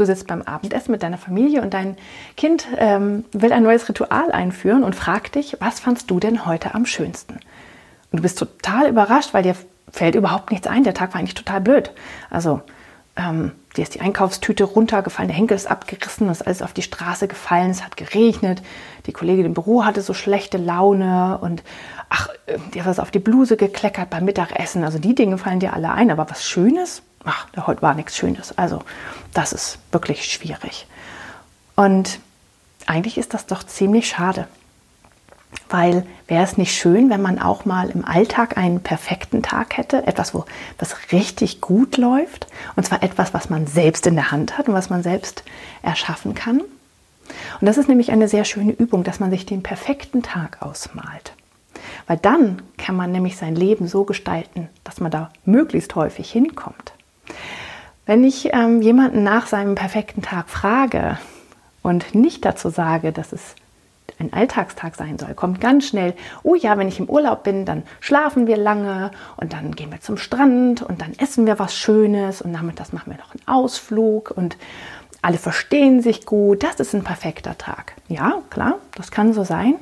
du sitzt beim Abendessen mit deiner Familie und dein Kind ähm, will ein neues Ritual einführen und fragt dich, was fandst du denn heute am schönsten? Und du bist total überrascht, weil dir fällt überhaupt nichts ein. Der Tag war eigentlich total blöd. Also ähm, dir ist die Einkaufstüte runtergefallen, der Henkel ist abgerissen, ist alles auf die Straße gefallen, es hat geregnet, die Kollegin im Büro hatte so schlechte Laune und ach, äh, dir ist auf die Bluse gekleckert beim Mittagessen. Also die Dinge fallen dir alle ein, aber was Schönes? Ach, heute war nichts Schönes. Also das ist wirklich schwierig. Und eigentlich ist das doch ziemlich schade. Weil wäre es nicht schön, wenn man auch mal im Alltag einen perfekten Tag hätte, etwas, wo was richtig gut läuft, und zwar etwas, was man selbst in der Hand hat und was man selbst erschaffen kann. Und das ist nämlich eine sehr schöne Übung, dass man sich den perfekten Tag ausmalt. Weil dann kann man nämlich sein Leben so gestalten, dass man da möglichst häufig hinkommt. Wenn ich ähm, jemanden nach seinem perfekten Tag frage und nicht dazu sage, dass es ein Alltagstag sein soll, kommt ganz schnell, oh ja, wenn ich im Urlaub bin, dann schlafen wir lange und dann gehen wir zum Strand und dann essen wir was Schönes und nachmittags machen wir noch einen Ausflug und alle verstehen sich gut, das ist ein perfekter Tag. Ja, klar, das kann so sein,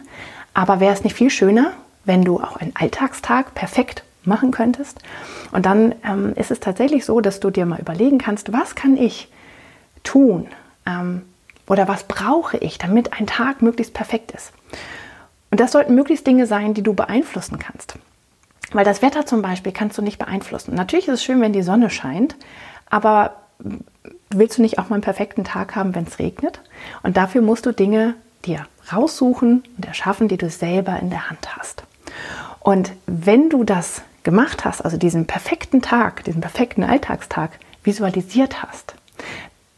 aber wäre es nicht viel schöner, wenn du auch einen Alltagstag perfekt machen könntest. Und dann ähm, ist es tatsächlich so, dass du dir mal überlegen kannst, was kann ich tun ähm, oder was brauche ich, damit ein Tag möglichst perfekt ist. Und das sollten möglichst Dinge sein, die du beeinflussen kannst. Weil das Wetter zum Beispiel kannst du nicht beeinflussen. Natürlich ist es schön, wenn die Sonne scheint, aber willst du nicht auch mal einen perfekten Tag haben, wenn es regnet? Und dafür musst du Dinge dir raussuchen und erschaffen, die du selber in der Hand hast. Und wenn du das gemacht hast, also diesen perfekten Tag, diesen perfekten Alltagstag visualisiert hast,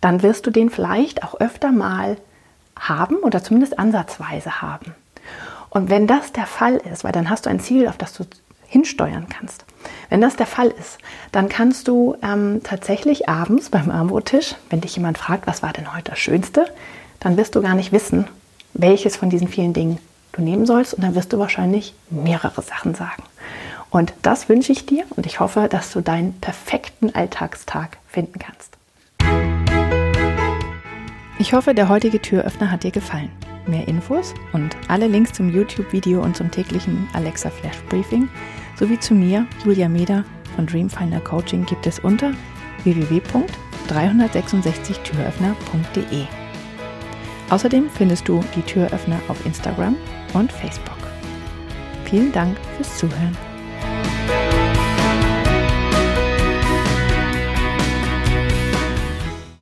dann wirst du den vielleicht auch öfter mal haben oder zumindest ansatzweise haben. Und wenn das der Fall ist, weil dann hast du ein Ziel, auf das du hinsteuern kannst. Wenn das der Fall ist, dann kannst du ähm, tatsächlich abends beim Armbrottisch, wenn dich jemand fragt, was war denn heute das Schönste, dann wirst du gar nicht wissen, welches von diesen vielen Dingen du nehmen sollst und dann wirst du wahrscheinlich mehrere Sachen sagen. Und das wünsche ich dir und ich hoffe, dass du deinen perfekten Alltagstag finden kannst. Ich hoffe, der heutige Türöffner hat dir gefallen. Mehr Infos und alle Links zum YouTube-Video und zum täglichen Alexa Flash Briefing sowie zu mir, Julia Meder von Dreamfinder Coaching gibt es unter www.366türöffner.de. Außerdem findest du die Türöffner auf Instagram und Facebook. Vielen Dank fürs Zuhören.